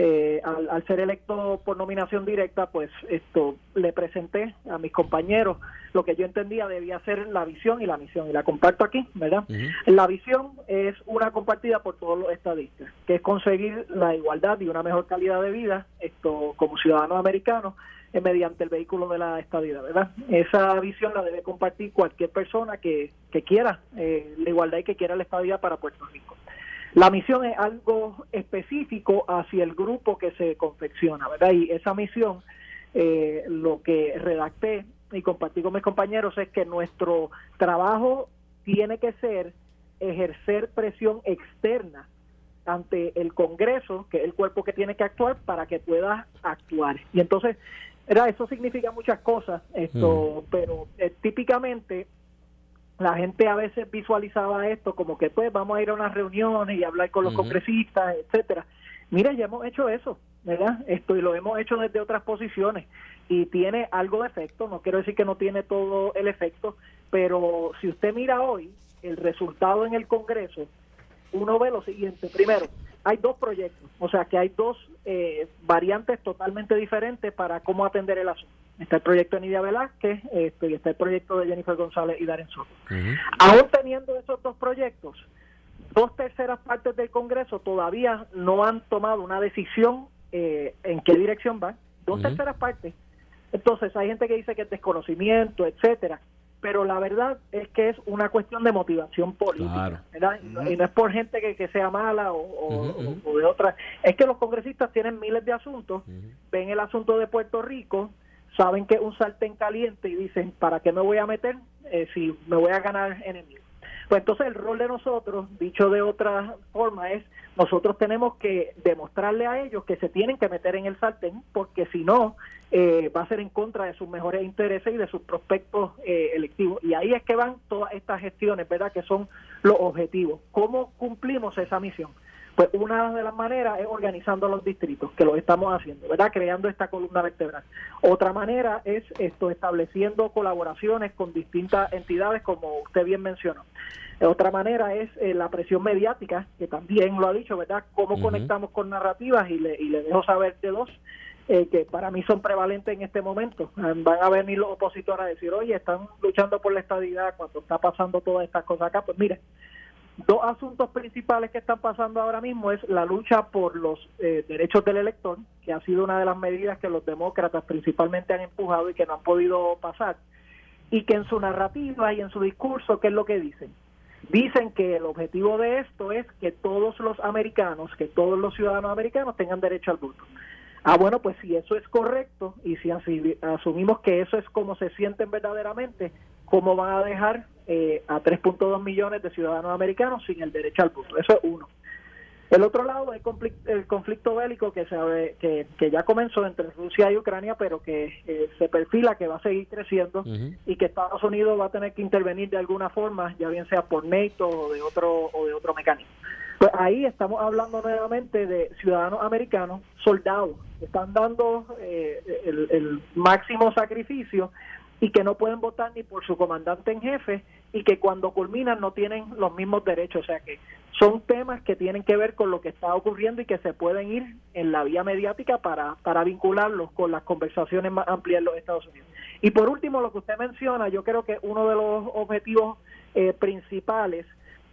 Eh, al, ser electo por nominación directa, pues esto le presenté a mis compañeros lo que yo entendía debía ser la visión y la misión, y la comparto aquí, ¿verdad? La visión es una compartida por todos los estadistas, que es conseguir la igualdad y una mejor calidad de vida esto como ciudadanos americanos eh, mediante el vehículo de la estadidad, ¿verdad? Esa visión la debe compartir cualquier persona que, que quiera eh, la igualdad y que quiera la estadidad para Puerto Rico. La misión es algo específico hacia el grupo que se confecciona, ¿verdad? Y esa misión, eh, lo que redacté y compartí con mis compañeros es que nuestro trabajo tiene que ser ejercer presión externa ante el Congreso, que es el cuerpo que tiene que actuar para que pueda actuar. Y entonces, era eso significa muchas cosas, esto, mm. pero eh, típicamente la gente a veces visualizaba esto como que pues vamos a ir a unas reuniones y hablar con los congresistas, etcétera. Mira, ya hemos hecho eso, ¿verdad? Esto y lo hemos hecho desde otras posiciones y tiene algo de efecto, no quiero decir que no tiene todo el efecto, pero si usted mira hoy el resultado en el Congreso, uno ve lo siguiente, primero, hay dos proyectos, o sea que hay dos eh, variantes totalmente diferentes para cómo atender el asunto. Está el proyecto de Nidia Velázquez este, y está el proyecto de Jennifer González y Darren Soto. Aún teniendo esos dos proyectos, dos terceras partes del Congreso todavía no han tomado una decisión eh, en qué dirección van. Dos terceras partes. Entonces hay gente que dice que es desconocimiento, etcétera pero la verdad es que es una cuestión de motivación política, ¿verdad? y, no, es por gente que, que sea mala o, de otra. Es que los congresistas tienen miles de asuntos, ven el asunto de Puerto Rico, saben que es un sartén caliente y dicen, ¿para qué me voy a meter eh, si me voy a ganar enemigos? Pues entonces el rol de nosotros, dicho de otra forma, es nosotros tenemos que demostrarle a ellos que se tienen que meter en el sartén, porque si no, eh, va a ser en contra de sus mejores intereses y de sus prospectos eh, electivos. Y ahí es que van todas estas gestiones, ¿verdad? Que son los objetivos. ¿Cómo cumplimos esa misión? Pues una de las maneras es organizando los distritos, que lo estamos haciendo, ¿verdad? Creando esta columna vertebral. Otra manera es esto, estableciendo colaboraciones con distintas entidades, como usted bien mencionó. Otra manera es eh, la presión mediática, que también lo ha dicho, ¿verdad? Cómo conectamos con narrativas y le, y le dejo saber de dos. Eh, que para mí son prevalentes en este momento. Van a venir los opositores a decir, oye, están luchando por la estabilidad cuando está pasando todas estas cosas acá. Pues mire, Dos asuntos principales que están pasando ahora mismo es la lucha por los eh, derechos del elector, que ha sido una de las medidas que los demócratas principalmente han empujado y que no han podido pasar. y que en su narrativa y en su discurso, ¿qué es lo que dicen? Dicen que el objetivo de esto es que todos los americanos, que todos los ciudadanos americanos tengan derecho al voto. Ah, bueno, pues si eso es correcto y si asumimos que eso es como se sienten verdaderamente, ¿cómo van a dejar eh, a 3.2 millones de ciudadanos americanos sin el derecho al voto? Eso es uno. El otro lado es el conflicto bélico que, se, que, que ya comenzó entre Rusia y Ucrania, pero que eh, se perfila que va a seguir creciendo y que Estados Unidos va a tener que intervenir de alguna forma, ya bien sea por NATO o de otro, o de otro mecanismo. Pues ahí estamos hablando nuevamente de ciudadanos americanos, soldados, que están dando eh, el, el máximo sacrificio y que no pueden votar ni por su comandante en jefe y que cuando culminan no tienen los mismos derechos. O sea que son temas que tienen que ver con lo que está ocurriendo y que se pueden ir en la vía mediática para, para vincularlos con las conversaciones más amplias en los Estados Unidos. Y por último, lo que usted menciona, yo creo que uno de los objetivos eh, principales,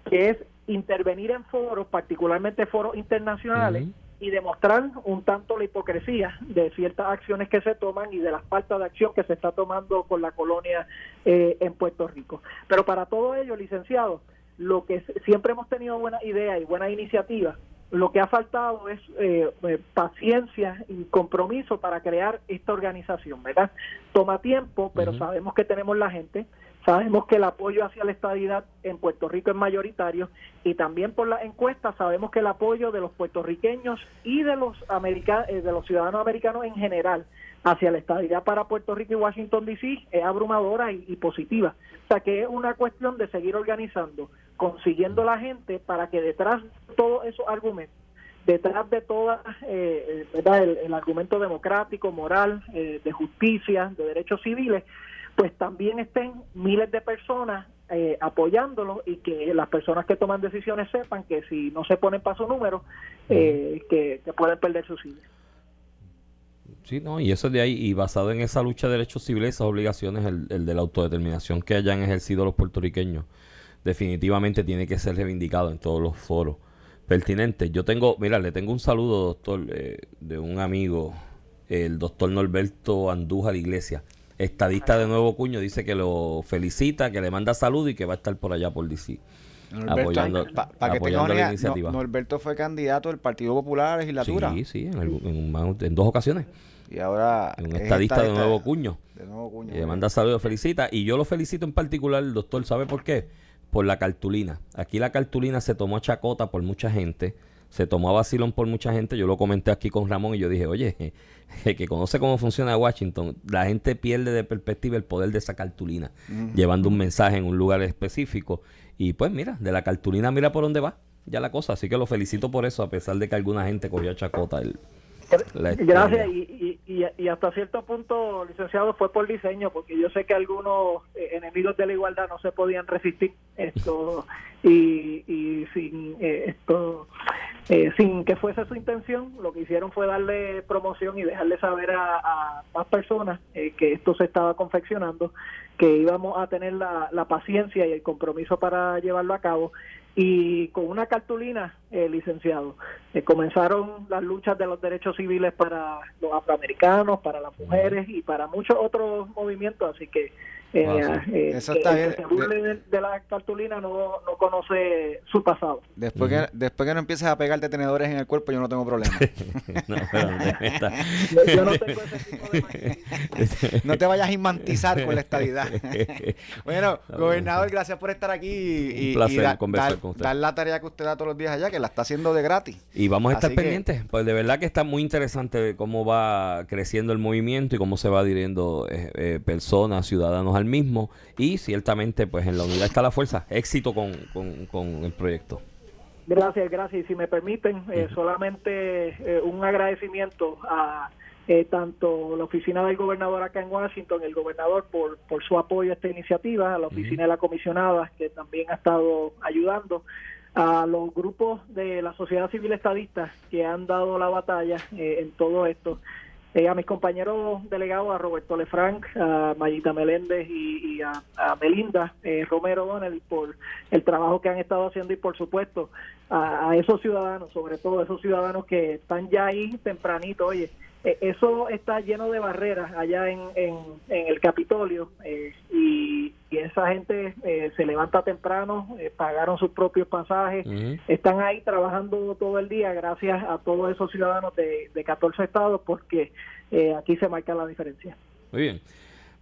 que es intervenir en foros, particularmente foros internacionales, y demostrar un tanto la hipocresía de ciertas acciones que se toman y de las faltas de acción que se está tomando con la colonia eh, en Puerto Rico. Pero para todo ello, licenciado, lo que siempre hemos tenido buena idea y buena iniciativa, lo que ha faltado es eh, eh, paciencia y compromiso para crear esta organización, ¿verdad? Toma tiempo, pero sabemos que tenemos la gente, Sabemos que el apoyo hacia la estabilidad en Puerto Rico es mayoritario y también por las encuestas sabemos que el apoyo de los puertorriqueños y de los eh, de los ciudadanos americanos en general hacia la estabilidad para Puerto Rico y Washington DC es abrumadora y, positiva. O sea que es una cuestión de seguir organizando, consiguiendo la gente para que detrás de todos esos argumentos detrás de todo eh, eh el, argumento democrático, moral, eh, de justicia, de derechos civiles, pues también estén miles de personas eh, apoyándolo y que las personas que toman decisiones sepan que si no se ponen para su número, eh, que, pueden perder sus civiles. Sí, no, y eso de ahí, y basado en esa lucha de derechos civiles, esas obligaciones, el, el de la autodeterminación que hayan ejercido los puertorriqueños, definitivamente tiene que ser reivindicado en todos los foros pertinentes. Yo tengo, mira, le tengo un saludo, doctor, eh, de un amigo, el doctor Norberto Andújar Iglesias estadista de Nuevo Cuño, dice que lo felicita, que le manda salud y que va a estar por allá por DC. apoyando, la iniciativa. Norberto fue candidato del Partido Popular a legislatura. Sí, sí, en, dos ocasiones. Y ahora un estadista, de Nuevo Cuño. De Nuevo Cuño. le manda salud y lo felicita. Y yo lo felicito en particular, el doctor, ¿sabe por qué? Por la cartulina. Aquí la cartulina se tomó chacota por mucha gente se tomó a vacilón por mucha gente. Yo lo comenté aquí con Ramón y yo dije, oye, que conoce cómo funciona Washington, la gente pierde de perspectiva el poder de esa cartulina, llevando un mensaje en un lugar específico. Y pues mira, de la cartulina mira por dónde va ya la cosa. Así que lo felicito por eso, a pesar de que alguna gente cogió chacota el, Gracias, y, y, hasta cierto punto, licenciado, fue por diseño, porque yo sé que algunos eh, enemigos de la igualdad no se podían resistir esto y, y sin eh, esto eh, sin que fuese su intención, lo que hicieron fue darle promoción y dejarle saber a, más personas que esto se estaba confeccionando, que íbamos a tener la, la paciencia y el compromiso para llevarlo a cabo. Y con una cartulina, eh, licenciado, eh, comenzaron las luchas de los derechos civiles para los afroamericanos, para las mujeres y para muchos otros movimientos, así que eh, Eso está bien. de, la cartulina no, no conoce su pasado. Después, que, después que no empieces a pegarte tenedores en el cuerpo, yo no tengo problema. no, yo, no tengo ese tipo de No te vayas a imantizar con la estabilidad. bueno, gobernador, gracias por estar aquí y, Un placer conversar con usted. dar la tarea que usted da todos los días allá, que la está haciendo de gratis. Y vamos a estar pendientes, pues de verdad que está muy interesante cómo va creciendo el movimiento y cómo se va dirigiendo eh, eh, personas, ciudadanos al mismo y ciertamente pues en la unidad está la fuerza. Éxito con, con, el proyecto. Gracias, gracias. Y si me permiten, eh, solamente eh, un agradecimiento a eh, tanto la oficina del gobernador acá en Washington, el gobernador por, por su apoyo a esta iniciativa, a la oficina de la comisionada que también ha estado ayudando, a los grupos de la sociedad civil estadista que han dado la batalla en todo esto eh, a mis compañeros delegados, a Roberto Lefranc, a Mayita Meléndez y, a, Melinda eh, Romero Donnell por el trabajo que han estado haciendo y por supuesto a, esos ciudadanos, sobre todo esos ciudadanos que están ya ahí tempranito, oye, eso está lleno de barreras allá en, en, el Capitolio eh, y, esa gente eh, se levanta temprano, pagaron sus propios pasajes, están ahí trabajando todo el día gracias a todos esos ciudadanos de, de 14 estados porque aquí se marca la diferencia. Muy bien.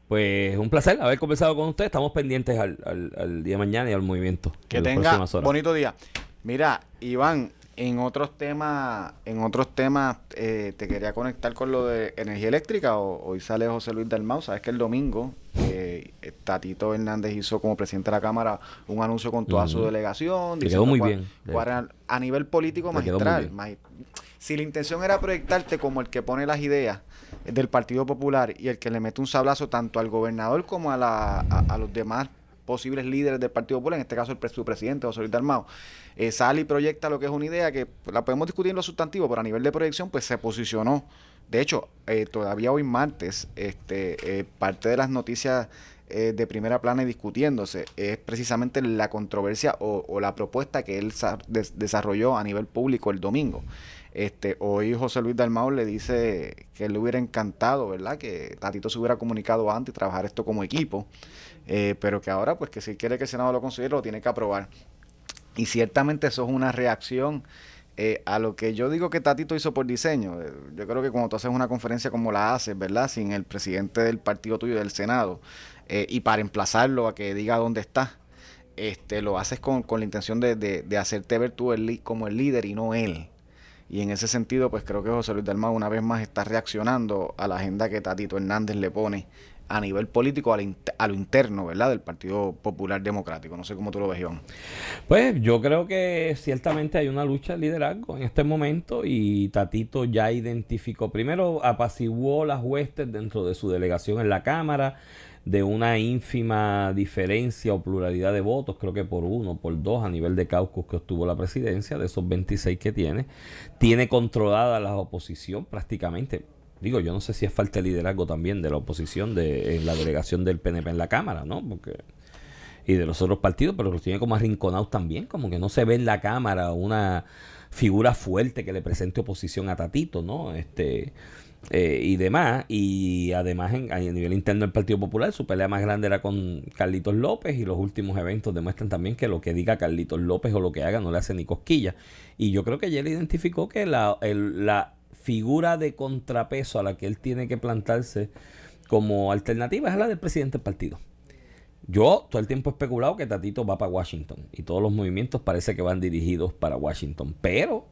Pues un placer haber conversado con usted. Estamos pendientes al, al, día de mañana y al movimiento. Que tenga bonito día. Mira, Iván, en otros temas, en otros temas, eh, te quería conectar con lo de energía eléctrica. hoy sale José Luis Dalmau. Sabes que el domingo eh, Tatito Hernández hizo como presidente de la Cámara un anuncio con toda su delegación. Le quedó muy bien. a nivel político magistral. si la intención era proyectarte como el que pone las ideas del Partido Popular y el que le mete un sablazo tanto al gobernador como a, la, a los demás posibles líderes del Partido Popular, en este caso el su presidente, José Luis Dalmao, eh, sale y proyecta lo que es una idea que la podemos discutir en lo sustantivo, pero a nivel de proyección, pues se posicionó. De hecho, eh, todavía hoy martes, este, eh, parte de las noticias de primera plana y discutiéndose es precisamente la controversia o, la propuesta que él desarrolló a nivel público el domingo. Este, hoy José Luis Dalmau le dice que le hubiera encantado, ¿verdad? Que Tatito se hubiera comunicado antes y trabajar esto como equipo. Eh, pero que ahora, pues que si quiere que el Senado lo considere, lo tiene que aprobar. Y ciertamente eso es una reacción eh, a lo que yo digo que Tatito hizo por diseño. Eh, yo creo que cuando tú haces una conferencia como la haces, ¿verdad? Sin el presidente del partido tuyo del Senado, y para emplazarlo a que diga dónde está, este, lo haces con, con la intención de, de, de, hacerte ver tú el, como el líder y no él. Y en ese sentido, pues creo que José Luis Dalmau una vez más está reaccionando a la agenda que Tatito Hernández le pone a nivel político, a lo interno, ¿verdad? Del Partido Popular Democrático. No sé cómo tú lo ves, Iván. Pues yo creo que ciertamente hay una lucha de liderazgo en este momento y Tatito ya identificó, primero apaciguó las huestes dentro de su delegación en la Cámara de una ínfima diferencia o pluralidad de votos, creo que por uno, por dos a nivel de caucus que obtuvo la presidencia, de esos 26 que tiene, tiene controlada la oposición prácticamente Digo, yo no sé si es falta de liderazgo también de la oposición de, en la delegación del PNP en la Cámara, ¿no? Porque y de los otros partidos, pero los tiene como arrinconados también, como que no se ve en la Cámara una figura fuerte que le presente oposición a Tatito, ¿no? Este eh, y demás, y además en, a nivel interno del Partido Popular, su pelea más grande era con Carlitos López, y los últimos eventos demuestran también que lo que diga Carlitos López o lo que haga no le hace ni cosquilla. Y yo creo que ayer identificó que la figura de contrapeso a la que él tiene que plantarse como alternativa es la del presidente del partido. Yo todo el tiempo he especulado que Tatito va para Washington y todos los movimientos parece que van dirigidos para Washington, pero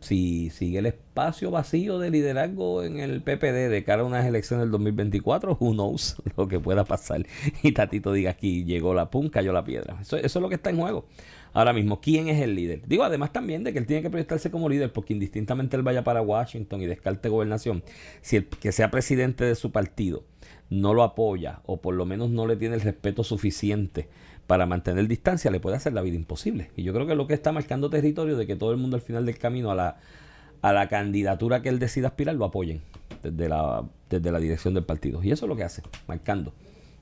si sigue el espacio vacío de liderazgo en el PPD de cara a unas elecciones del 2024, who knows lo que pueda pasar. Y Tatito diga aquí llegó la pum, cayó la piedra. Eso, eso es lo que está en juego ahora mismo. ¿Quién es el líder? Digo, además también de que él tiene que proyectarse como líder, porque indistintamente él vaya para Washington y descarte gobernación, si el que sea presidente de su partido no lo apoya o por lo menos no le tiene el respeto suficiente para mantener distancia, le puede hacer la vida imposible. Y yo creo que lo que está marcando territorio de que todo el mundo al final del camino a la, a la candidatura que él decida aspirar lo apoyen desde la, desde la dirección del partido. Y eso es lo que hace, marcando